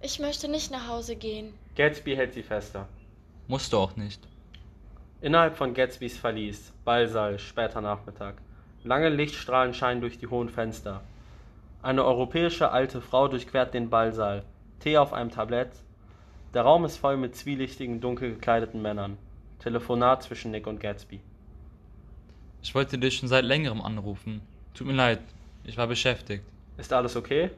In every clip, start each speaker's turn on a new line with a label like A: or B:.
A: Ich möchte nicht nach Hause gehen.
B: Gatsby hält sie fester.
C: Musst du auch nicht.
B: Innerhalb von Gatsbys Verlies, Ballsaal, später Nachmittag. Lange Lichtstrahlen scheinen durch die hohen Fenster. Eine europäische alte Frau durchquert den Ballsaal. Tee auf einem Tablett. Der Raum ist voll mit zwielichtigen, dunkel gekleideten Männern. Telefonat zwischen Nick und Gatsby.
C: Ich wollte dich schon seit längerem anrufen. Tut mir leid, ich war beschäftigt.
B: Ist alles okay?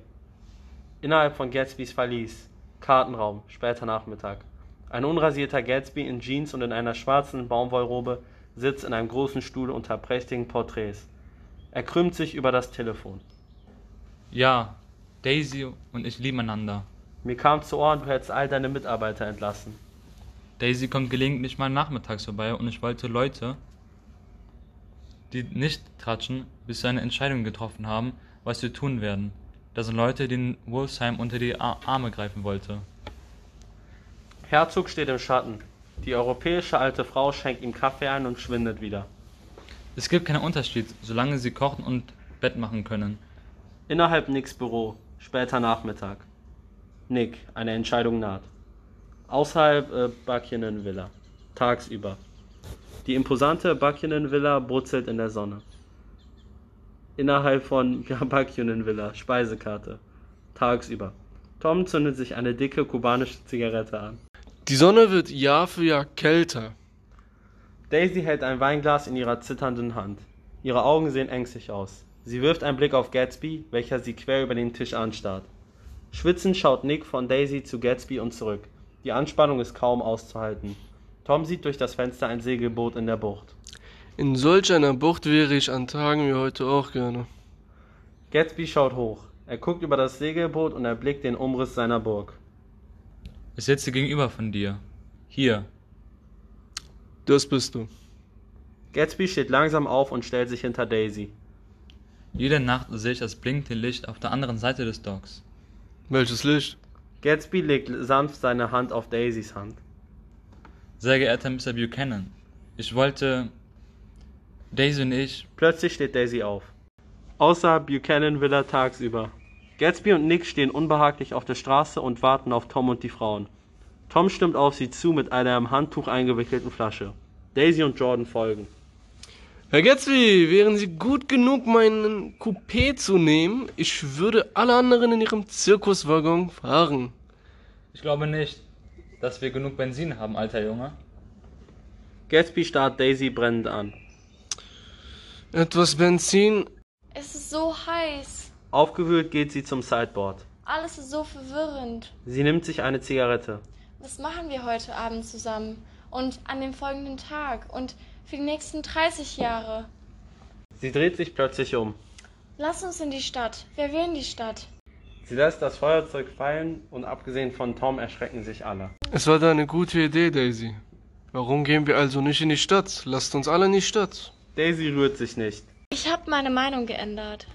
B: Innerhalb von Gatsbys Verlies. Kartenraum, später Nachmittag. Ein unrasierter Gatsby in Jeans und in einer schwarzen Baumwollrobe sitzt in einem großen Stuhl unter prächtigen Porträts. Er krümmt sich über das Telefon.
C: Ja, Daisy und ich lieben einander.
B: Mir kam zu Ohren, du hättest all deine Mitarbeiter entlassen.
C: Daisy kommt gelegentlich mal nachmittags vorbei und ich wollte Leute, die nicht tratschen, bis sie eine Entscheidung getroffen haben, was wir tun werden. Das sind Leute, denen Wolfsheim unter die Ar Arme greifen wollte.
B: Herzog steht im Schatten. Die europäische alte Frau schenkt ihm Kaffee ein und schwindet wieder.
C: Es gibt keinen Unterschied, solange sie kochen und Bett machen können.
B: Innerhalb Nicks Büro, später Nachmittag. Nick, eine Entscheidung naht. Außerhalb äh, Buchanan Villa, tagsüber. Die imposante Buchanan Villa brutzelt in der Sonne. Innerhalb von Buchanan Villa, Speisekarte, tagsüber. Tom zündet sich eine dicke kubanische Zigarette an.
D: Die Sonne wird Jahr für Jahr kälter.
B: Daisy hält ein Weinglas in ihrer zitternden Hand. Ihre Augen sehen ängstlich aus. Sie wirft einen Blick auf Gatsby, welcher sie quer über den Tisch anstarrt. Schwitzend schaut Nick von Daisy zu Gatsby und zurück. Die Anspannung ist kaum auszuhalten. Tom sieht durch das Fenster ein Segelboot in der Bucht.
D: In solch einer Bucht wäre ich an Tagen wie heute auch gerne.
B: Gatsby schaut hoch. Er guckt über das Segelboot und erblickt den Umriss seiner Burg.
C: Ich sitze gegenüber von dir. Hier.
D: Das bist du.
B: Gatsby steht langsam auf und stellt sich hinter Daisy.
C: Jede Nacht sehe ich das blinkende Licht auf der anderen Seite des Docks.
D: Welches Licht?
B: Gatsby legt sanft seine Hand auf Daisys Hand.
C: Sehr geehrter Mr. Buchanan, ich wollte. Daisy und ich.
B: Plötzlich steht Daisy auf. Außer Buchanan Villa tagsüber. Gatsby und Nick stehen unbehaglich auf der Straße und warten auf Tom und die Frauen. Tom stimmt auf sie zu mit einer im Handtuch eingewickelten Flasche. Daisy und Jordan folgen.
D: Herr Gatsby, wären Sie gut genug, meinen Coupé zu nehmen? Ich würde alle anderen in Ihrem Zirkuswaggon fahren.
C: Ich glaube nicht, dass wir genug Benzin haben, alter Junge.
B: Gatsby starrt Daisy brennend an.
D: Etwas Benzin?
A: Es ist so heiß.
B: Aufgewühlt geht sie zum Sideboard.
A: Alles ist so verwirrend.
B: Sie nimmt sich eine Zigarette.
A: Was machen wir heute Abend zusammen? Und an dem folgenden Tag? Und für die nächsten 30 Jahre?
B: Sie dreht sich plötzlich um.
A: Lass uns in die Stadt. Wer will in die Stadt?
B: Sie lässt das Feuerzeug fallen und abgesehen von Tom erschrecken sich alle.
D: Es war da eine gute Idee, Daisy. Warum gehen wir also nicht in die Stadt? Lasst uns alle in die Stadt.
B: Daisy rührt sich nicht.
A: Ich habe meine Meinung geändert.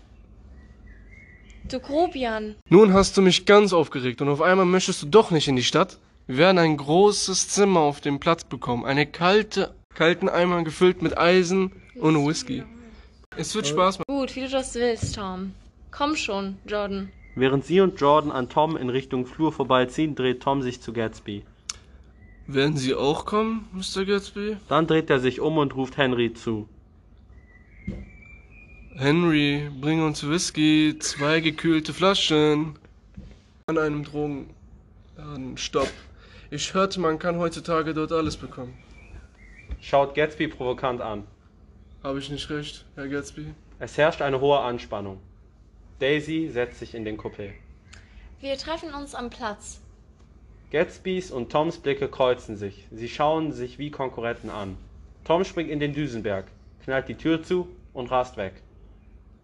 A: Du Grobian.
D: Nun hast du mich ganz aufgeregt und auf einmal möchtest du doch nicht in die Stadt? Wir werden ein großes Zimmer auf dem Platz bekommen. Eine kalte, kalten Eimer gefüllt mit Eisen und Whisky. Es wird Spaß machen.
A: Gut, wie du das willst, Tom. Komm schon, Jordan.
B: Während sie und Jordan an Tom in Richtung Flur vorbeiziehen, dreht Tom sich zu Gatsby.
D: Werden Sie auch kommen, Mr. Gatsby?
B: Dann dreht er sich um und ruft Henry zu.
D: Henry, bring uns Whisky, zwei gekühlte Flaschen. An einem Drogenladen. Stopp. Ich hörte, man kann heutzutage dort alles bekommen.
B: Schaut Gatsby provokant an.
D: Habe ich nicht recht, Herr Gatsby?
B: Es herrscht eine hohe Anspannung. Daisy setzt sich in den Coupé.
A: Wir treffen uns am Platz.
B: Gatsbys und Toms Blicke kreuzen sich. Sie schauen sich wie Konkurrenten an. Tom springt in den Düsenberg, knallt die Tür zu und rast weg.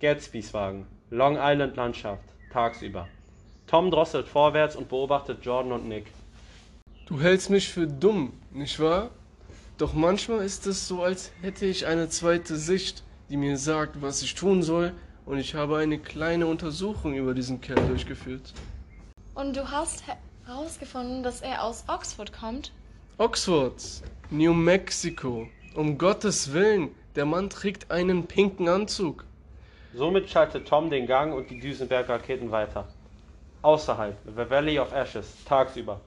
B: Gatsbys Wagen, Long Island Landschaft, tagsüber. Tom drosselt vorwärts und beobachtet Jordan und Nick.
D: Du hältst mich für dumm, nicht wahr? Doch manchmal ist es so, als hätte ich eine zweite Sicht, die mir sagt, was ich tun soll, und ich habe eine kleine Untersuchung über diesen Kerl durchgeführt.
A: Und du hast herausgefunden, dass er aus Oxford kommt?
D: Oxford, New Mexico. Um Gottes Willen, der Mann trägt einen pinken Anzug.
B: Somit schaltet Tom den Gang und die Düsenberg-Raketen weiter. Außerhalb, The Valley of Ashes, tagsüber.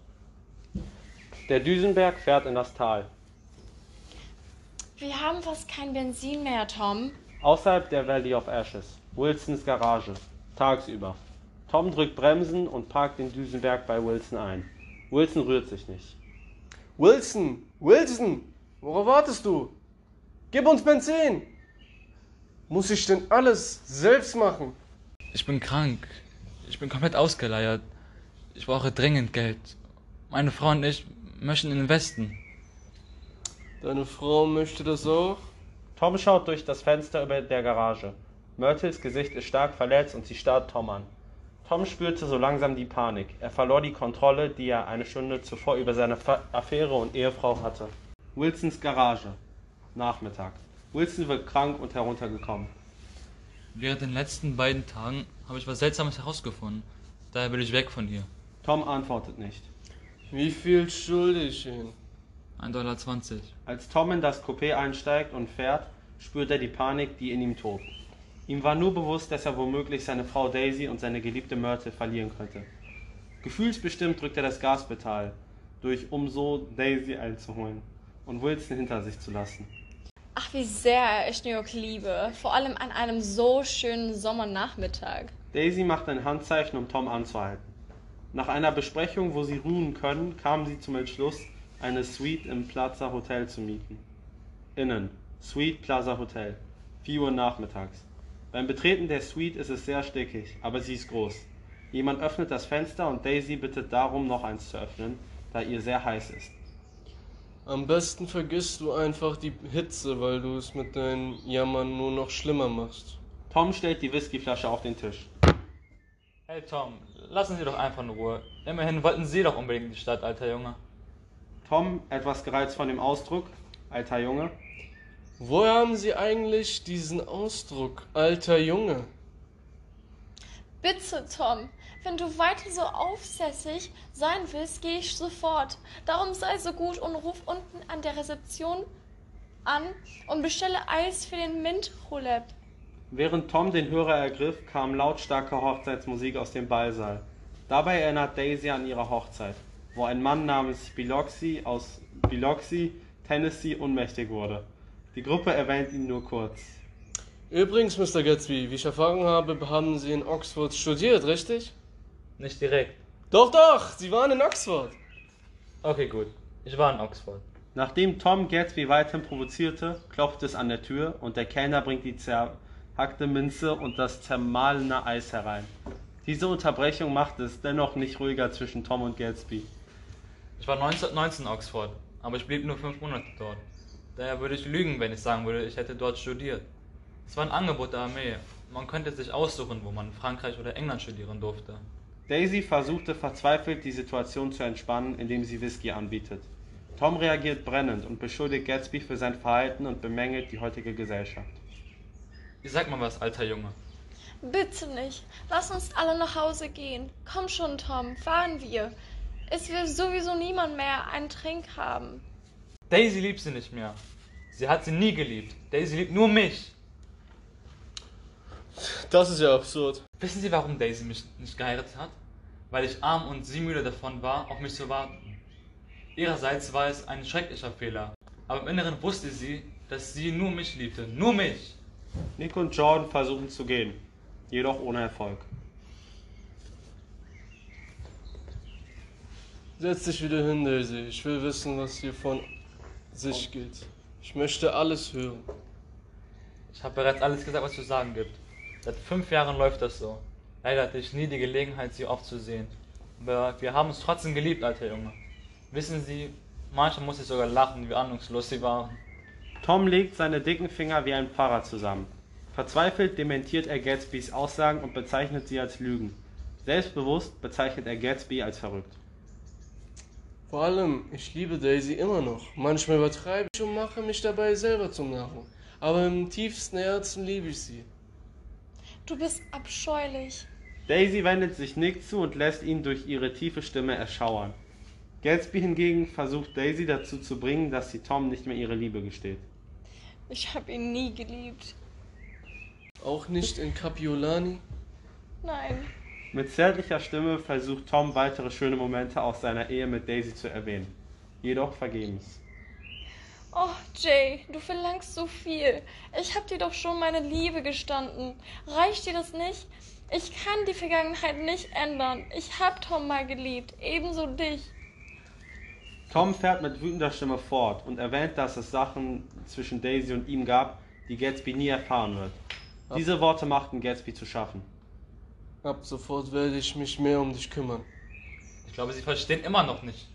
B: Der Düsenberg fährt in das Tal.
A: Wir haben fast kein Benzin mehr, Tom.
B: Außerhalb der Valley of Ashes, Wilsons Garage, tagsüber. Tom drückt Bremsen und parkt den Düsenberg bei Wilson ein. Wilson rührt sich nicht.
D: Wilson, Wilson, worauf wartest du? Gib uns Benzin! Muss ich denn alles selbst machen?
C: Ich bin krank. Ich bin komplett ausgeleiert. Ich brauche dringend Geld. Meine Frau und ich möchten in den Westen.
D: Deine Frau möchte das auch?
B: Tom schaut durch das Fenster über der Garage. Myrtles Gesicht ist stark verletzt und sie starrt Tom an. Tom spürte so langsam die Panik. Er verlor die Kontrolle, die er eine Stunde zuvor über seine Affäre und Ehefrau hatte. Wilsons Garage. Nachmittag. Wilson wird krank und heruntergekommen.
C: Während den letzten beiden Tagen habe ich was Seltsames herausgefunden. Daher will ich weg von hier.
B: Tom antwortet nicht.
D: Wie viel schulde ich Ihnen?
C: 1,20 Dollar.
B: Als Tom in das Coupé einsteigt und fährt, spürt er die Panik, die in ihm tobt. Ihm war nur bewusst, dass er womöglich seine Frau Daisy und seine geliebte Myrtle verlieren könnte. Gefühlsbestimmt drückt er das Gaspedal durch, um so Daisy einzuholen und Wilson hinter sich zu lassen.
A: Ach, wie sehr ich New York liebe. Vor allem an einem so schönen Sommernachmittag.
B: Daisy macht ein Handzeichen, um Tom anzuhalten. Nach einer Besprechung, wo sie ruhen können, kamen sie zum Entschluss, eine Suite im Plaza Hotel zu mieten. Innen. Suite Plaza Hotel. 4 Uhr nachmittags. Beim Betreten der Suite ist es sehr stickig, aber sie ist groß. Jemand öffnet das Fenster und Daisy bittet darum, noch eins zu öffnen, da ihr sehr heiß ist.
D: Am besten vergisst du einfach die Hitze, weil du es mit deinen Jammern nur noch schlimmer machst.
B: Tom stellt die Whiskyflasche auf den Tisch.
C: Hey Tom, lassen Sie doch einfach in Ruhe. Immerhin wollten Sie doch unbedingt in die Stadt, alter Junge.
B: Tom, etwas gereizt von dem Ausdruck, alter Junge,
D: Woher haben sie eigentlich diesen Ausdruck, alter Junge?
A: Bitte, Tom, wenn du weiter so aufsässig sein willst, gehe ich sofort. Darum sei so gut und ruf unten an der Rezeption an und bestelle Eis für den Mint-Roulette.
B: Während Tom den Hörer ergriff, kam lautstarke Hochzeitsmusik aus dem Ballsaal. Dabei erinnert Daisy an ihre Hochzeit, wo ein Mann namens Biloxi aus Biloxi, Tennessee, ohnmächtig wurde. Die Gruppe erwähnt ihn nur kurz.
D: Übrigens, Mr. Gatsby, wie ich erfahren habe, haben Sie in Oxford studiert, richtig?
C: Nicht direkt.
D: Doch, doch, Sie waren in Oxford.
C: Okay, gut. Ich war in Oxford.
B: Nachdem Tom Gatsby weiterhin provozierte, klopft es an der Tür und der Kellner bringt die zerhackte Minze und das zermahlene Eis herein. Diese Unterbrechung macht es dennoch nicht ruhiger zwischen Tom und Gatsby.
C: Ich war 1919 in Oxford, aber ich blieb nur fünf Monate dort. Daher würde ich lügen, wenn ich sagen würde, ich hätte dort studiert. Es war ein Angebot der Armee. Man könnte sich aussuchen, wo man in Frankreich oder England studieren durfte.
B: Daisy versuchte verzweifelt, die Situation zu entspannen, indem sie Whisky anbietet. Tom reagiert brennend und beschuldigt Gatsby für sein Verhalten und bemängelt die heutige Gesellschaft.
C: Sag mal was, alter Junge.
A: Bitte nicht. Lass uns alle nach Hause gehen. Komm schon, Tom, fahren wir. Es will sowieso niemand mehr einen Trink haben.
C: Daisy liebt sie nicht mehr. Sie hat sie nie geliebt. Daisy liebt nur mich.
D: Das ist ja absurd.
C: Wissen Sie, warum Daisy mich nicht geheiratet hat? Weil ich arm und sie müde davon war, auf mich zu warten. Ihrerseits war es ein schrecklicher Fehler. Aber im Inneren wusste sie, dass sie nur mich liebte. Nur mich.
B: Nick und Jordan versuchen zu gehen, jedoch ohne Erfolg.
D: Setz dich wieder hin, Daisy. Ich will wissen, was hier von sich geht. Ich möchte alles hören.
C: Ich habe bereits alles gesagt, was es zu sagen gibt. Seit fünf Jahren läuft das so. Leider hatte ich nie die Gelegenheit, sie oft zu sehen. Aber wir haben uns trotzdem geliebt, alter Junge. Wissen Sie, manchmal muss ich sogar lachen, wie ahnungslos sie waren.
B: Tom legt seine dicken Finger wie ein Pfarrer zusammen. Verzweifelt dementiert er Gatsbys Aussagen und bezeichnet sie als Lügen. Selbstbewusst bezeichnet er Gatsby als verrückt.
D: Vor allem, ich liebe Daisy immer noch. Manchmal übertreibe ich und mache mich dabei selber zum Narren. Aber im tiefsten Herzen liebe ich sie.
A: Du bist abscheulich.
B: Daisy wendet sich Nick zu und lässt ihn durch ihre tiefe Stimme erschauern. Gatsby hingegen versucht Daisy dazu zu bringen, dass sie Tom nicht mehr ihre Liebe gesteht.
A: Ich habe ihn nie geliebt.
D: Auch nicht in Capiolani?
A: Nein.
B: Mit zärtlicher Stimme versucht Tom weitere schöne Momente aus seiner Ehe mit Daisy zu erwähnen. Jedoch vergebens.
A: Oh, Jay, du verlangst so viel. Ich hab dir doch schon meine Liebe gestanden. Reicht dir das nicht? Ich kann die Vergangenheit nicht ändern. Ich hab Tom mal geliebt, ebenso dich.
B: Tom fährt mit wütender Stimme fort und erwähnt, dass es Sachen zwischen Daisy und ihm gab, die Gatsby nie erfahren wird. Diese Worte machten Gatsby zu schaffen.
D: Ab sofort werde ich mich mehr um dich kümmern.
C: Ich glaube, sie verstehen immer noch nicht.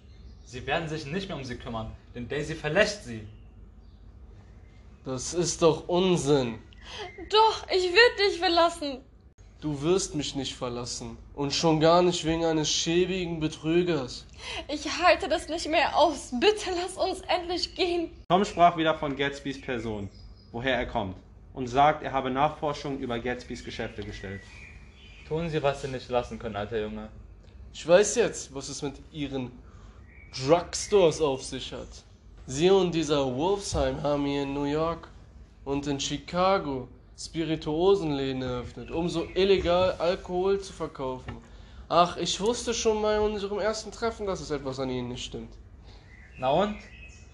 C: Sie werden sich nicht mehr um sie kümmern, denn Daisy verlässt sie.
D: Das ist doch Unsinn.
A: Doch, ich will dich verlassen.
D: Du wirst mich nicht verlassen. Und schon gar nicht wegen eines schäbigen Betrügers.
A: Ich halte das nicht mehr aus. Bitte lass uns endlich gehen.
B: Tom sprach wieder von Gatsbys Person, woher er kommt, und sagt, er habe Nachforschungen über Gatsbys Geschäfte gestellt.
C: Tun Sie, was Sie nicht lassen können, alter Junge.
D: Ich weiß jetzt, was es mit ihren Drugstores auf sich hat. Sie und dieser Wolfsheim haben hier in New York und in Chicago Spirituosenläden eröffnet, um so illegal Alkohol zu verkaufen. Ach, ich wusste schon bei unserem ersten Treffen, dass es etwas an ihnen nicht stimmt.
C: Na und?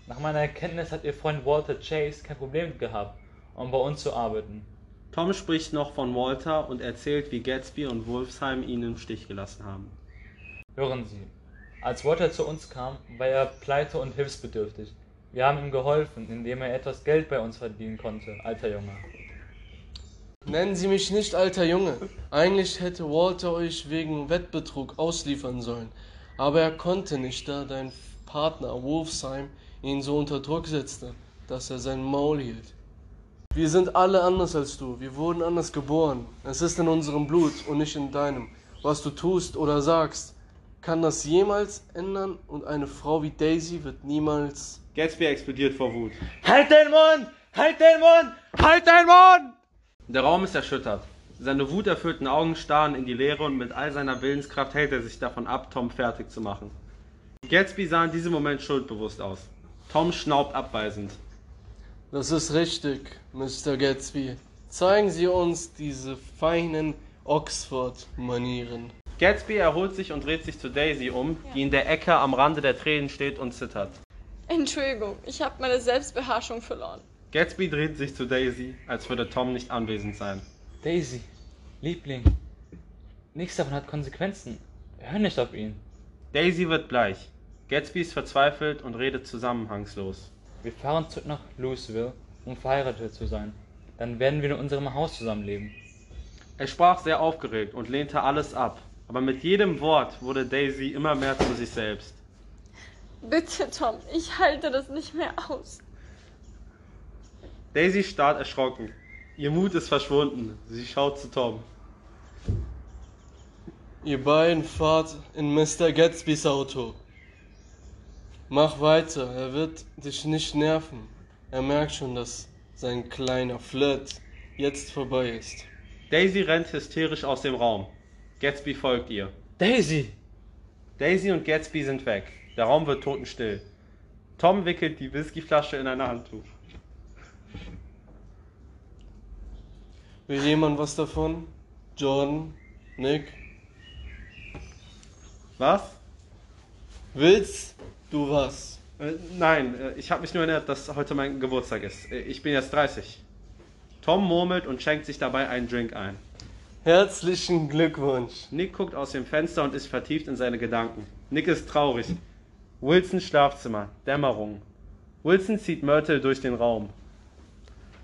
C: Nach meiner Erkenntnis hat Ihr Freund Walter Chase kein Problem gehabt, um bei uns zu arbeiten.
B: Tom spricht noch von Walter und erzählt, wie Gatsby und Wolfsheim ihn im Stich gelassen haben.
C: Hören Sie, als Walter zu uns kam, war er pleite und hilfsbedürftig. Wir haben ihm geholfen, indem er etwas Geld bei uns verdienen konnte, alter Junge.
D: Nennen Sie mich nicht alter Junge. Eigentlich hätte Walter euch wegen Wettbetrug ausliefern sollen. Aber er konnte nicht, da dein Partner Wolfsheim ihn so unter Druck setzte, dass er sein Maul hielt. Wir sind alle anders als du. Wir wurden anders geboren. Es ist in unserem Blut und nicht in deinem. Was du tust oder sagst, kann das jemals ändern und eine Frau wie Daisy wird niemals.
B: Gatsby explodiert vor Wut.
C: Halt den Mund! Halt den Mund! Halt den Mund!
B: Der Raum ist erschüttert. Seine wuterfüllten Augen starren in die Leere und mit all seiner Willenskraft hält er sich davon ab, Tom fertig zu machen. Gatsby sah in diesem Moment schuldbewusst aus. Tom schnaubt abweisend.
D: Das ist richtig, Mr. Gatsby. Zeigen Sie uns diese feinen Oxford-Manieren.
B: Gatsby erholt sich und dreht sich zu Daisy um, die in der Ecke am Rande der Tränen steht und zittert.
A: Entschuldigung, ich habe meine Selbstbeherrschung verloren.
B: Gatsby dreht sich zu Daisy, als würde Tom nicht anwesend sein.
C: Daisy, Liebling, nichts davon hat Konsequenzen. Hör nicht auf ihn.
B: Daisy wird bleich. Gatsby ist verzweifelt und redet zusammenhangslos.
C: Wir fahren zurück nach Louisville, um verheiratet zu sein. Dann werden wir in unserem Haus zusammenleben.
B: Er sprach sehr aufgeregt und lehnte alles ab, aber mit jedem Wort wurde Daisy immer mehr zu sich selbst.
A: Bitte, Tom, ich halte das nicht mehr aus.
B: Daisy starrt erschrocken. Ihr Mut ist verschwunden. Sie schaut zu Tom.
D: Ihr beiden fahrt in Mr. Gatsbys Auto. Mach weiter, er wird dich nicht nerven. Er merkt schon, dass sein kleiner Flirt jetzt vorbei ist.
B: Daisy rennt hysterisch aus dem Raum. Gatsby folgt ihr.
C: Daisy!
B: Daisy und Gatsby sind weg. Der Raum wird totenstill. Tom wickelt die Whiskyflasche in ein Handtuch.
D: Will jemand was davon? Jordan? Nick?
B: Was?
D: Willst du was?
B: Äh, nein, äh, ich habe mich nur erinnert, dass heute mein Geburtstag ist. Äh, ich bin jetzt 30. Tom murmelt und schenkt sich dabei einen Drink ein.
D: Herzlichen Glückwunsch.
B: Nick guckt aus dem Fenster und ist vertieft in seine Gedanken. Nick ist traurig. Wilsons Schlafzimmer. Dämmerung. Wilson zieht Myrtle durch den Raum.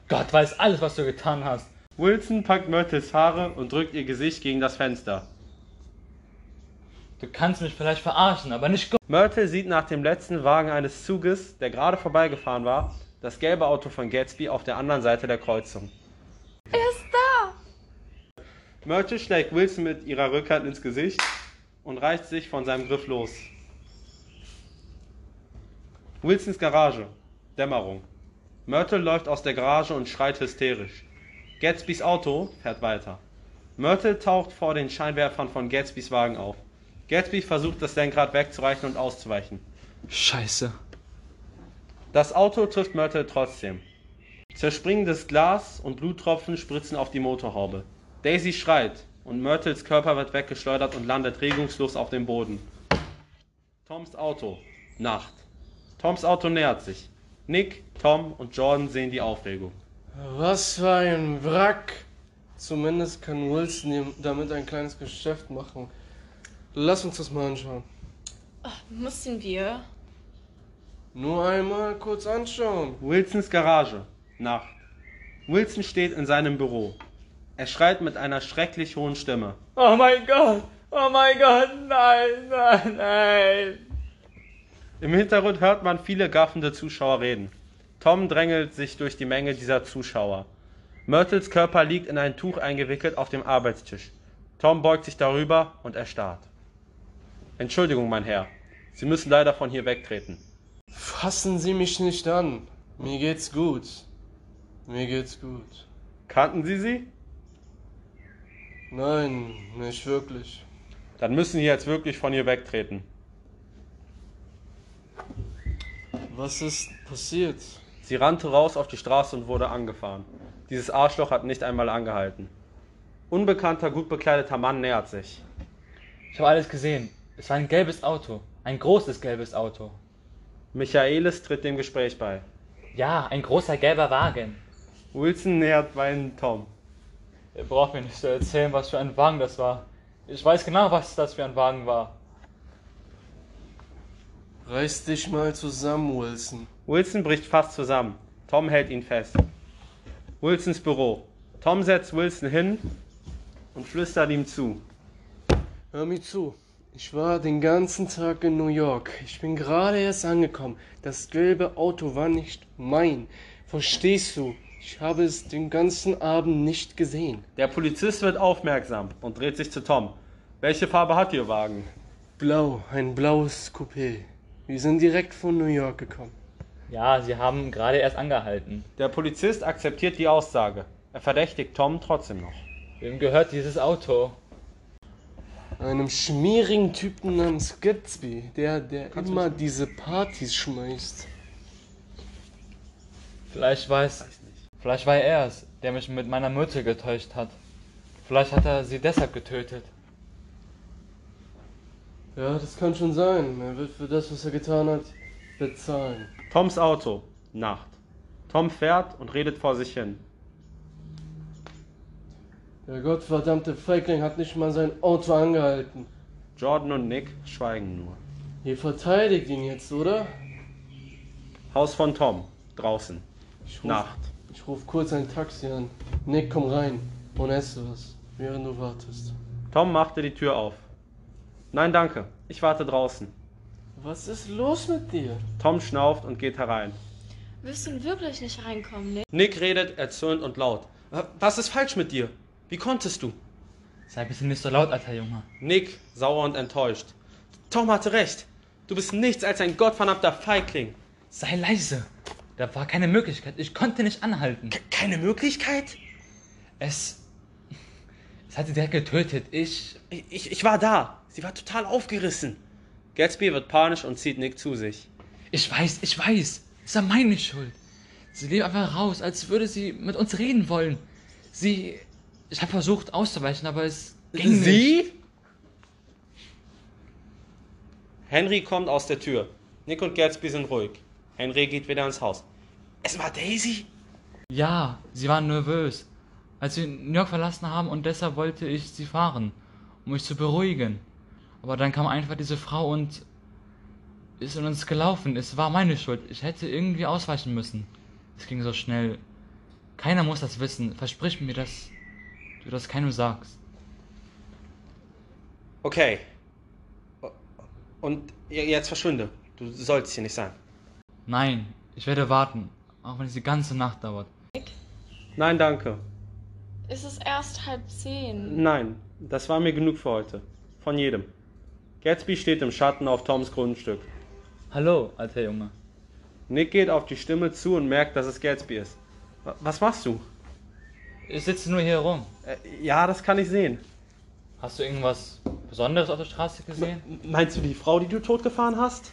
C: Gott weiß alles, was du getan hast.
B: Wilson packt Myrtles Haare und drückt ihr Gesicht gegen das Fenster.
C: Du kannst mich vielleicht verarschen, aber nicht.
B: Myrtle sieht nach dem letzten Wagen eines Zuges, der gerade vorbeigefahren war, das gelbe Auto von Gatsby auf der anderen Seite der Kreuzung.
A: Er ist da!
B: Myrtle schlägt Wilson mit ihrer Rückhand ins Gesicht und reißt sich von seinem Griff los. Wilsons Garage. Dämmerung. Myrtle läuft aus der Garage und schreit hysterisch. Gatsbys Auto fährt weiter. Myrtle taucht vor den Scheinwerfern von Gatsbys Wagen auf. Gatsby versucht das Lenkrad wegzureichen und auszuweichen.
C: Scheiße.
B: Das Auto trifft Myrtle trotzdem. Zerspringendes Glas und Bluttropfen spritzen auf die Motorhaube. Daisy schreit, und Myrtles Körper wird weggeschleudert und landet regungslos auf dem Boden. Toms Auto. Nacht. Toms Auto nähert sich. Nick, Tom und Jordan sehen die Aufregung.
D: Was für ein Wrack! Zumindest kann Wilson ihm damit ein kleines Geschäft machen. Lass uns das mal anschauen.
A: Müssen wir?
D: Nur einmal kurz anschauen.
B: Wilsons Garage. Nacht. Wilson steht in seinem Büro. Er schreit mit einer schrecklich hohen Stimme.
C: Oh mein Gott! Oh mein Gott! Nein, nein, nein!
B: Im Hintergrund hört man viele gaffende Zuschauer reden. Tom drängelt sich durch die Menge dieser Zuschauer. Myrtles Körper liegt in ein Tuch eingewickelt auf dem Arbeitstisch. Tom beugt sich darüber und erstarrt. Entschuldigung, mein Herr. Sie müssen leider von hier wegtreten.
D: Fassen Sie mich nicht an. Mir geht's gut. Mir geht's gut.
B: Kannten Sie sie?
D: Nein, nicht wirklich.
B: Dann müssen Sie jetzt wirklich von hier wegtreten.
D: Was ist passiert?
B: Sie rannte raus auf die Straße und wurde angefahren. Dieses Arschloch hat nicht einmal angehalten. Unbekannter, gut bekleideter Mann nähert sich.
C: Ich habe alles gesehen. Es war ein gelbes Auto. Ein großes gelbes Auto.
B: Michaelis tritt dem Gespräch bei.
C: Ja, ein großer gelber Wagen.
B: Wilson nähert weinend Tom.
C: Ihr braucht mir nicht zu erzählen, was für ein Wagen das war. Ich weiß genau, was das für ein Wagen war.
D: Reiß dich mal zusammen, Wilson.
B: Wilson bricht fast zusammen. Tom hält ihn fest. Wilsons Büro. Tom setzt Wilson hin und flüstert ihm zu.
D: Hör mir zu. Ich war den ganzen Tag in New York. Ich bin gerade erst angekommen. Das gelbe Auto war nicht mein. Verstehst du? Ich habe es den ganzen Abend nicht gesehen.
B: Der Polizist wird aufmerksam und dreht sich zu Tom. Welche Farbe hat Ihr Wagen?
D: Blau, ein blaues Coupé. Wir sind direkt von New York gekommen.
C: Ja, sie haben gerade erst angehalten.
B: Der Polizist akzeptiert die Aussage. Er verdächtigt Tom trotzdem noch.
C: Wem gehört dieses Auto?
D: Einem schmierigen Typen namens Gatsby, der, der immer diese Partys schmeißt.
C: Vielleicht weiß. Vielleicht war er es, der mich mit meiner Mutter getäuscht hat. Vielleicht hat er sie deshalb getötet.
D: Ja, das kann schon sein. Er wird für das, was er getan hat, bezahlen.
B: Toms Auto. Nacht. Tom fährt und redet vor sich hin.
D: Der gottverdammte Feigling hat nicht mal sein Auto angehalten.
B: Jordan und Nick schweigen nur.
D: Ihr verteidigt ihn jetzt, oder?
B: Haus von Tom. Draußen.
D: Ruf,
B: Nacht.
D: Ich ruf kurz ein Taxi an. Nick, komm rein und esse was, während du wartest.
B: Tom machte die Tür auf. Nein, danke. Ich warte draußen.
D: Was ist los mit dir?
B: Tom schnauft und geht herein.
A: Willst du wirklich nicht reinkommen, Nick?
B: Nick redet erzürnt und laut. Was ist falsch mit dir? Wie konntest du?
C: Sei bitte nicht so laut, alter Junge.
B: Nick, sauer und enttäuscht. Tom hatte recht. Du bist nichts als ein gottverdammter Feigling.
C: Sei leise. Da war keine Möglichkeit. Ich konnte nicht anhalten.
B: Ke- keine Möglichkeit?
C: Es. Es hat sie direkt getötet. Ich.
B: Ich, ich, ich war da. Sie war total aufgerissen. Gatsby wird panisch und zieht Nick zu sich.
C: Ich weiß, ich weiß. Es war meine Schuld. Sie lief einfach raus, als würde sie mit uns reden wollen. Sie. Ich habe versucht auszuweichen, aber es ging nicht.
B: Sie? Henry kommt aus der Tür. Nick und Gatsby sind ruhig. Henry geht wieder ins Haus. Es war Daisy?
C: Ja, sie waren nervös, als wir New York verlassen haben und deshalb wollte ich sie fahren, um mich zu beruhigen. Aber dann kam einfach diese Frau und ist in uns gelaufen. Es war meine Schuld. Ich hätte irgendwie ausweichen müssen. Es ging so schnell. Keiner muss das wissen. Versprich mir, dass du das keinem sagst.
B: Okay. Und jetzt verschwinde. Du sollst hier nicht sein.
C: Nein, ich werde warten, auch wenn es die ganze Nacht dauert.
B: Nein, danke.
A: Es ist erst halb zehn.
B: Nein, das war mir genug für heute. Von jedem. Gatsby steht im Schatten auf Toms Grundstück.
C: Hallo, alter Junge.
B: Nick geht auf die Stimme zu und merkt, dass es Gatsby ist. Wa- Was machst du?
C: Ich sitze nur hier rum.
B: Äh, ja, das kann ich sehen.
C: Hast du irgendwas Besonderes auf der Straße gesehen?
B: Meinst du die Frau, die du totgefahren hast?